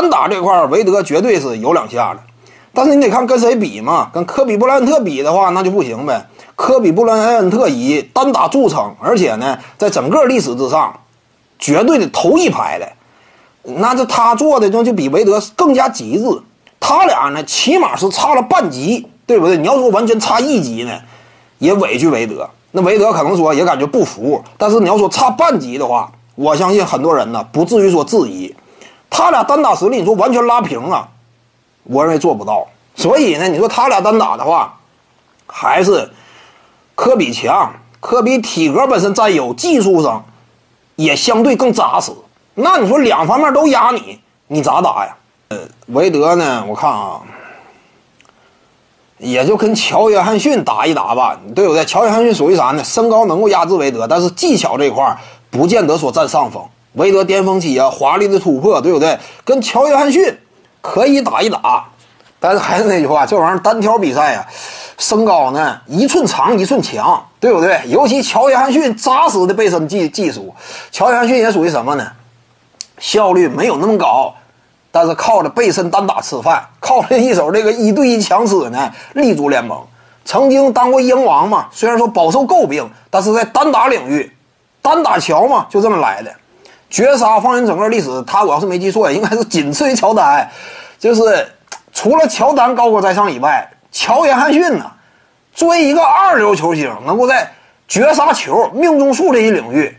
单打这块，韦德绝对是有两下的。但是你得看跟谁比嘛，跟科比布莱恩特比的话，那就不行呗。科比布莱恩特以单打著称，而且呢，在整个历史之上，绝对的头一排的。那这他做的就就比韦德更加极致。他俩呢，起码是差了半级，对不对？你要说完全差一级呢，也委屈韦德。那韦德可能说也感觉不服。但是你要说差半级的话，我相信很多人呢不至于说质疑。他俩单打实力，你说完全拉平啊？我认为做不到，所以呢，你说他俩单打的话，还是科比强。科比体格本身占优，技术上也相对更扎实。那你说两方面都压你，你咋打呀？呃，韦德呢，我看啊，也就跟乔约翰逊打一打吧，对不对？乔约翰逊属于啥呢？身高能够压制韦德，但是技巧这块不见得说占上风。韦德巅峰期啊，华丽的突破，对不对？跟乔约翰逊。可以打一打，但是还是那句话，这玩意儿单挑比赛呀，身高呢一寸长一寸强，对不对？尤其乔约翰逊扎实的背身技技术，乔约翰逊也属于什么呢？效率没有那么高，但是靠着背身单打吃饭，靠着一手这个一对一强吃呢，立足联盟。曾经当过鹰王嘛，虽然说饱受诟病，但是在单打领域，单打乔嘛，就这么来的。绝杀放眼整个历史，他我要是没记错，应该是仅次于乔丹，就是除了乔丹高高在上以外，乔约翰逊呢，作为一个二流球星，能够在绝杀球、命中数这一领域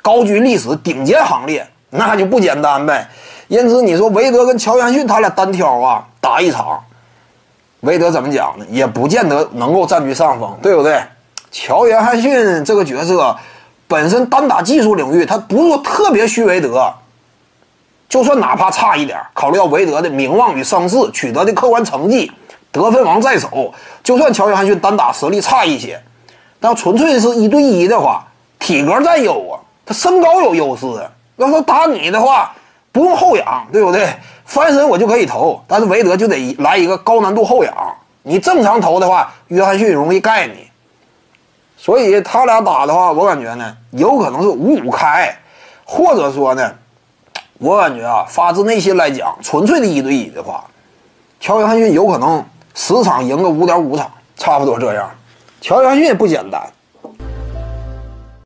高居历史顶尖行列，那就不简单呗。因此，你说韦德跟乔约翰逊他俩单挑啊，打一场，韦德怎么讲呢？也不见得能够占据上风，对不对？乔约翰逊这个角色。本身单打技术领域，他不是特别虚韦德，就算哪怕差一点，考虑到韦德的名望与声势，取得的客观成绩，得分王在手，就算乔约翰逊单打实力差一些，但纯粹是一对一的话，体格占优啊，他身高有优势。要说打你的话，不用后仰，对不对？翻身我就可以投，但是韦德就得来一个高难度后仰。你正常投的话，约翰逊容易盖你。所以他俩打的话，我感觉呢，有可能是五五开，或者说呢，我感觉啊，发自内心来讲，纯粹的一对一的话，乔约翰逊有可能十场赢个五点五场，差不多这样。乔约翰逊不简单。